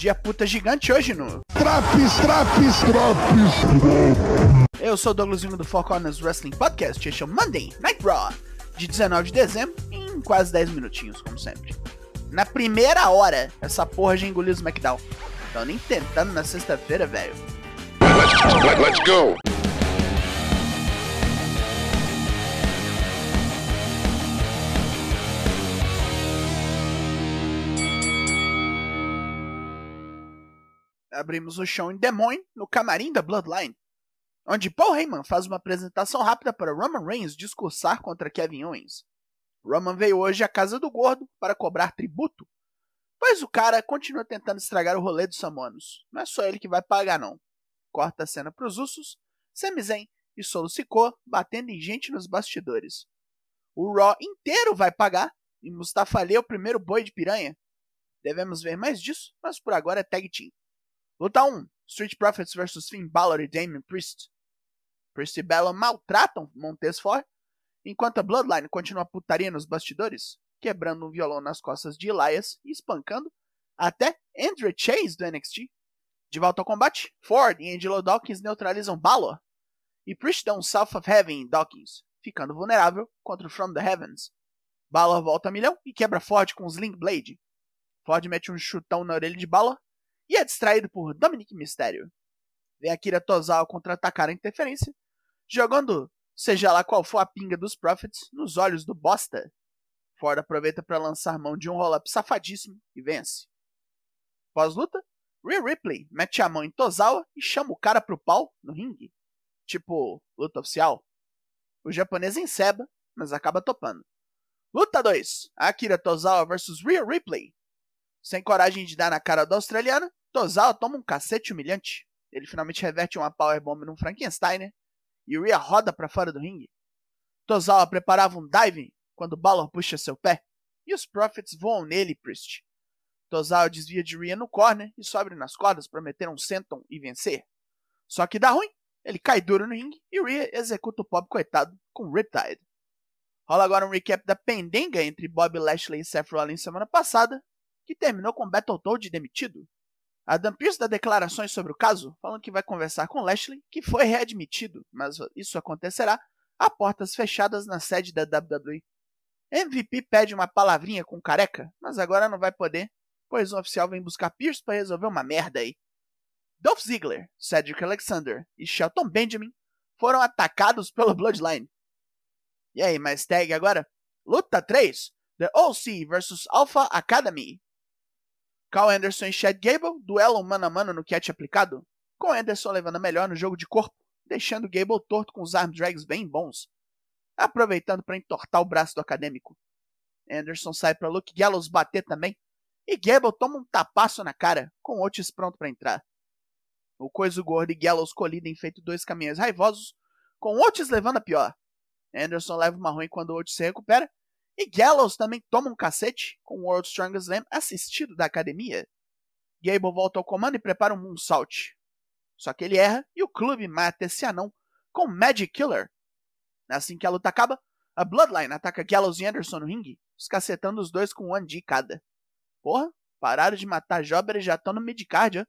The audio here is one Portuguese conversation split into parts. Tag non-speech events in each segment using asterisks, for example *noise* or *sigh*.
Dia puta gigante hoje no. Traps, traps, traps. Eu sou o Douglasinho do Four Corners Wrestling Podcast. Este é o Monday Night Raw de 19 de dezembro em quase 10 minutinhos, como sempre. Na primeira hora, essa porra já engoliu o SmackDown. Tão nem tentando na sexta-feira, velho. Let's, let's go. Abrimos o show em Des Moines, no camarim da Bloodline, onde Paul Heyman faz uma apresentação rápida para Roman Reigns discursar contra Kevin Owens. Roman veio hoje à casa do gordo para cobrar tributo, pois o cara continua tentando estragar o rolê dos Samoanos. Não é só ele que vai pagar, não. Corta a cena para os Usos, Sami Zayn e Solo Sikoa batendo em gente nos bastidores. O Raw inteiro vai pagar e Mustafa Ali é o primeiro boi de piranha. Devemos ver mais disso, mas por agora é tag team. Luta 1: Street Profits vs Finn Balor e Damien Priest. Priest e Bella maltratam Montez Ford, enquanto a Bloodline continua putaria nos bastidores, quebrando um violão nas costas de Elias e espancando até Andre Chase do NXT. De volta ao combate, Ford e Angelo Dawkins neutralizam Balor, e Priest dá um South of Heaven em Dawkins, ficando vulnerável contra o From the Heavens. Balor volta a milhão e quebra Ford com um Sling Blade. Ford mete um chutão na orelha de Balor e é distraído por Dominic Mysterio. Vem Akira Tozawa contra-atacar a interferência, jogando, seja lá qual for a pinga dos Profits, nos olhos do Bosta. Ford aproveita para lançar mão de um roll-up safadíssimo e vence. Pós-luta, Rhea Ripley mete a mão em Tozawa e chama o cara pro pau no ringue. Tipo, luta oficial. O japonês enceba, mas acaba topando. Luta 2: Akira Tozawa vs Rhea Ripley. Sem coragem de dar na cara do australiano, Tozawa toma um cacete humilhante. Ele finalmente reverte uma powerbomb num Frankensteiner e Rhea roda para fora do ringue. Tozawa preparava um dive quando Balor puxa seu pé e os Profits voam nele Priest. Tozawa desvia de Rhea no corner e sobe nas cordas para meter um senton e vencer. Só que dá ruim, ele cai duro no ringue e Rhea executa o pobre coitado com Riptide. Rola agora um recap da pendenga entre Bob Lashley e Seth Rollins semana passada, que terminou com Battletoad demitido. Adam Pearce dá declarações sobre o caso, falando que vai conversar com Lashley, que foi readmitido, mas isso acontecerá a portas fechadas na sede da WWE. MVP pede uma palavrinha com careca, mas agora não vai poder, pois um oficial vem buscar Pierce para resolver uma merda aí. Dolph Ziggler, Cedric Alexander e Shelton Benjamin foram atacados pelo Bloodline. E aí, mais tag agora? Luta 3: The OC vs Alpha Academy. Carl Anderson e Chad Gable duelam mano a mano no catch aplicado, com Anderson levando a melhor no jogo de corpo, deixando Gable torto com os arm drags bem bons, aproveitando para entortar o braço do acadêmico. Anderson sai para Luke Gallows bater também, e Gable toma um tapaço na cara, com Otis pronto para entrar. O Coiso Gordo e Gallows colidem feito dois caminhões raivosos, com Otis levando a pior. Anderson leva uma ruim quando Otis se recupera, e Gallows também toma um cacete com o World Strongest Slam assistido da academia. Gable volta ao comando e prepara um moonsault. Só que ele erra e o clube mata esse anão com Magic Killer. Assim que a luta acaba, a Bloodline ataca Gallows e Anderson no ringue, escacetando os dois com um de cada. Porra, pararam de matar Jobber e já estão no midcard, ó.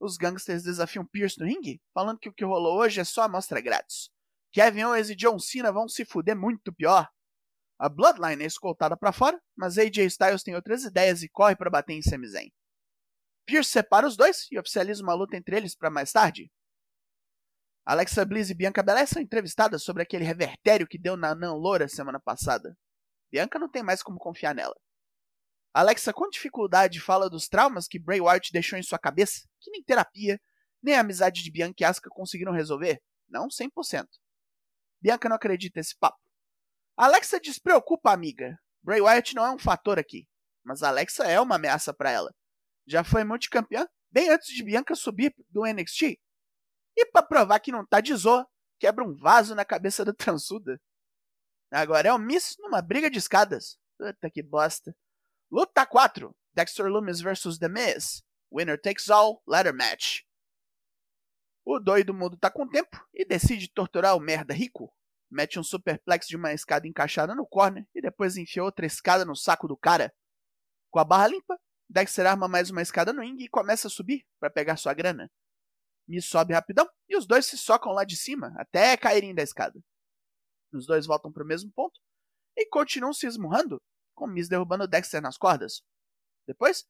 Os gangsters desafiam Pierce no ringue, falando que o que rolou hoje é só amostra grátis. Kevin Owens e John Cena vão se fuder muito pior. A Bloodline é escoltada para fora, mas AJ Styles tem outras ideias e corre para bater em Sami Zayn. Pierce separa os dois e oficializa uma luta entre eles para mais tarde. Alexa Bliss e Bianca Belair são entrevistadas sobre aquele revertério que deu na Nan Loura semana passada. Bianca não tem mais como confiar nela. Alexa com dificuldade fala dos traumas que Bray Wyatt deixou em sua cabeça, que nem terapia, nem a amizade de Bianca e Asuka conseguiram resolver. Não 100%. Bianca não acredita nesse papo. Alexa despreocupa, amiga. Bray Wyatt não é um fator aqui, mas Alexa é uma ameaça para ela. Já foi multicampeã bem antes de Bianca subir do NXT. E para provar que não tá de zoa, quebra um vaso na cabeça da transuda. Agora é o Miss numa briga de escadas. Puta que bosta. Luta 4: Dexter Lumis vs The Miz. Winner takes all, ladder match. O doido mundo tá com tempo e decide torturar o merda rico mete um superplex de uma escada encaixada no corner e depois enfia outra escada no saco do cara. Com a barra limpa, Dexter arma mais uma escada no ringue e começa a subir para pegar sua grana. Miz sobe rapidão e os dois se socam lá de cima até caírem da escada. Os dois voltam para o mesmo ponto e continuam se esmurrando, com Miz derrubando Dexter nas cordas. Depois,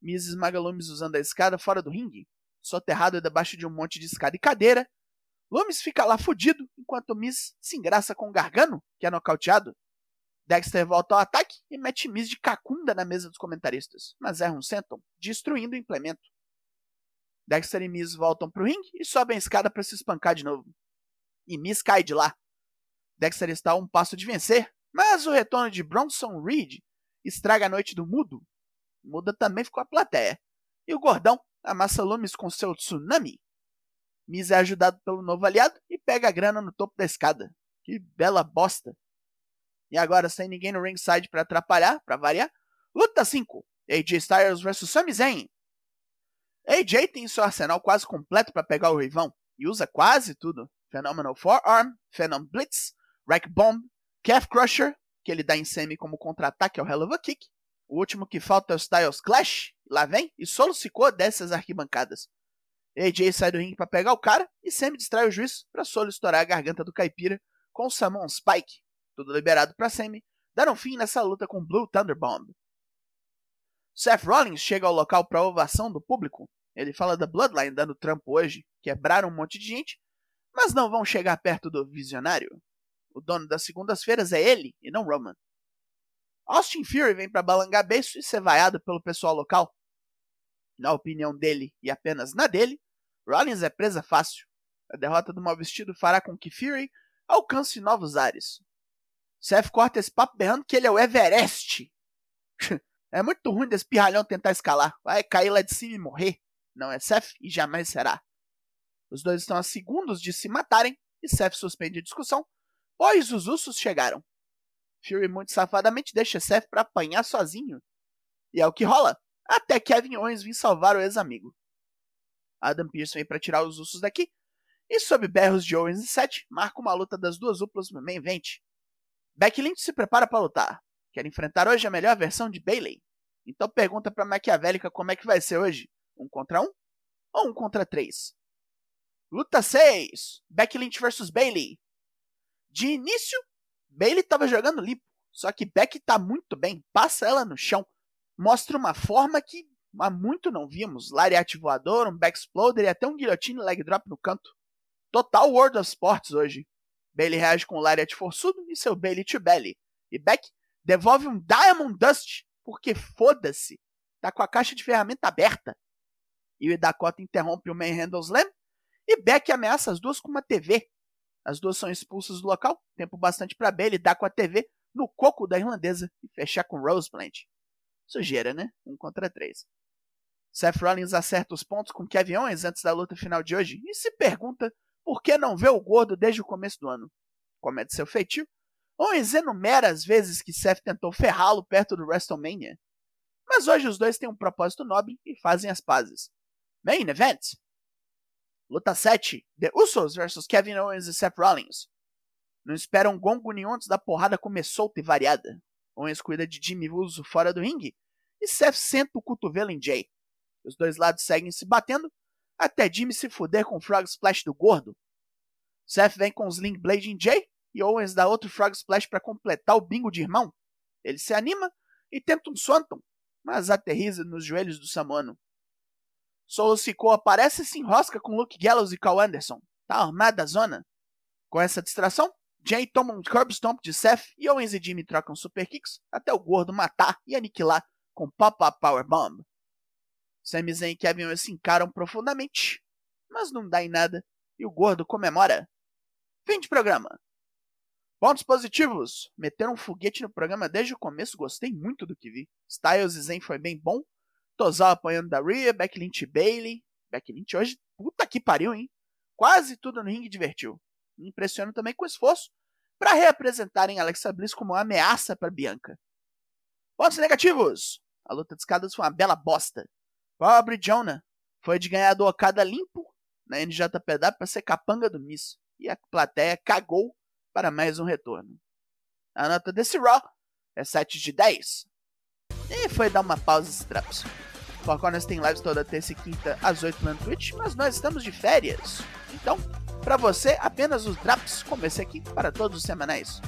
Miz esmaga Loomis usando a escada fora do ringue, soterrado debaixo de um monte de escada e cadeira. Loomis fica lá fudido, enquanto Miz se engraça com Gargano, que é nocauteado. Dexter volta ao ataque e mete Miz de cacunda na mesa dos comentaristas, mas erra um senton, destruindo o implemento. Dexter e Miz voltam pro ringue e sobem a escada para se espancar de novo. E Miz cai de lá. Dexter está a um passo de vencer, mas o retorno de Bronson Reed estraga a noite do Mudo. Muda também ficou a plateia. E o gordão amassa Loomis com seu tsunami. Miz é ajudado pelo novo aliado e pega a grana no topo da escada. Que bela bosta. E agora, sem ninguém no ringside para atrapalhar, para variar, luta 5. AJ Styles vs Sami Zayn. AJ tem seu arsenal quase completo para pegar o Rivão e usa quase tudo. Phenomenal Forearm, Phenom Blitz, Rack Bomb, Calf Crusher, que ele dá em semi como contra-ataque ao Hell of a Kick. O último que falta é o Styles Clash, lá vem, e Solo Sikoa desce as arquibancadas. AJ sai do ringue para pegar o cara e Semi distrai o juiz para estourar a garganta do caipira com o Samon Spike, tudo liberado para Semi, deram fim nessa luta com Blue Thunder Bomb. Seth Rollins chega ao local para ovação do público. Ele fala da Bloodline dando trampo hoje, quebraram um monte de gente, mas não vão chegar perto do visionário. O dono das segundas-feiras é ele e não Roman. Austin Fury vem para balangar beiço e ser vaiado pelo pessoal local. Na opinião dele e apenas na dele, Rollins é presa fácil. A derrota do mal vestido fará com que Fury alcance novos ares. Seth corta esse papo berrando que ele é o Everest. *laughs* é muito ruim desse pirralhão tentar escalar. Vai cair lá de cima e morrer. Não é Seth e jamais será. Os dois estão a segundos de se matarem e Seth suspende a discussão, pois os ursos chegaram. Fury muito safadamente deixa Seth para apanhar sozinho. E é o que rola, até Kevin Owens vir salvar o ex-amigo. Adam vem para tirar os ursos daqui, e sob berros de Owens e Seth, marca uma luta das duas duplas no main event. Becky Lynch se prepara para lutar. Quer enfrentar hoje a melhor versão de Bailey. Então pergunta para Maquiavélica como é que vai ser hoje. Um contra um ou um contra três? Luta 6. Becky Lynch vs Bailey. De início, Bailey estava jogando limpo. Só que Becky tá muito bem. Passa ela no chão. Mostra uma forma que há muito não vimos. Lariat voador, um backsploder e até um guillotine leg drop no canto. Total World of Sports hoje. Bailey reage com o Lariat forçudo e seu Bailey to Belly. E Beck devolve um Diamond Dust, porque foda-se. Tá com a caixa de ferramenta aberta. E o Dakota interrompe o Manhandle Slam. E Beck ameaça as duas com uma TV. As duas são expulsas do local. Tempo bastante para Bailey dar com a TV no coco da irlandesa e fechar com Rose Plant. Sujeira, né? Um contra três. Seth Rollins acerta os pontos com Kevin Owens antes da luta final de hoje e se pergunta por que não vê o gordo desde o começo do ano? Comete seu feitio. Owens enumera as vezes que Seth tentou ferrá-lo perto do WrestleMania. Mas hoje os dois têm um propósito nobre e fazem as pazes. Main Event. Luta 7. The Usos vs Kevin Owens e Seth Rollins. Não esperam gongo nenhum antes da porrada comer solta e variada. Owens cuida de Jimmy Uso fora do ringue e Seth senta o cotovelo em Jay. Os dois lados seguem se batendo até Jimmy se fuder com o Frog Splash do gordo. Seth vem com o Sling Blade em Jay e Owens dá outro Frog Splash para completar o bingo de irmão. Ele se anima e tenta um Swanton, mas aterriza nos joelhos do Samoano. Solo Sikoa aparece e se enrosca com Luke Gallows e Carl Anderson. Tá armada a zona. Com essa distração, Jay toma um curb stomp de Seth e Owens e Jimmy trocam super kicks até o gordo matar e aniquilar com Pop-Up Power Bomb. Sami Zayn e Kevin Owens se encaram profundamente, mas não dá em nada e o gordo comemora. Fim de programa. Pontos positivos. Meteram um foguete no programa desde o começo, gostei muito do que vi. Styles e Zayn foi bem bom. Tozal apanhando da Rhea, Becky Lynch e Bailey. Becky Lynch hoje, puta que pariu, hein? Quase tudo no ringue divertiu. Me impressiona também com esforço para reapresentarem Alexa Bliss como uma ameaça para Bianca. Pontos negativos. A luta de escadas foi uma bela bosta. Pobre Jonah foi de ganhar do Okada limpo na NJPW para ser capanga do Miss. E a plateia cagou para mais um retorno. A nota desse Raw é 7 de 10. E foi dar uma pausa esse. Four Corners tem lives toda terça e quinta às 8 no Twitch, mas nós estamos de férias. Então, para você, apenas os Drops como esse aqui para todos os semanais.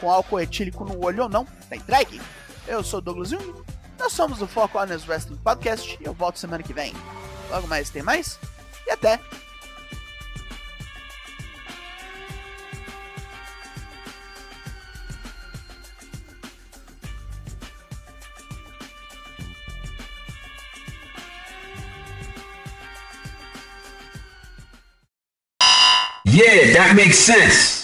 Com álcool etílico no olho ou não, tá entregue. Eu sou Douglas Jung, nós somos o Four Corners Wrestling Podcast e eu volto semana que vem. Logo mais tem mais e até! Yeah, that makes sense.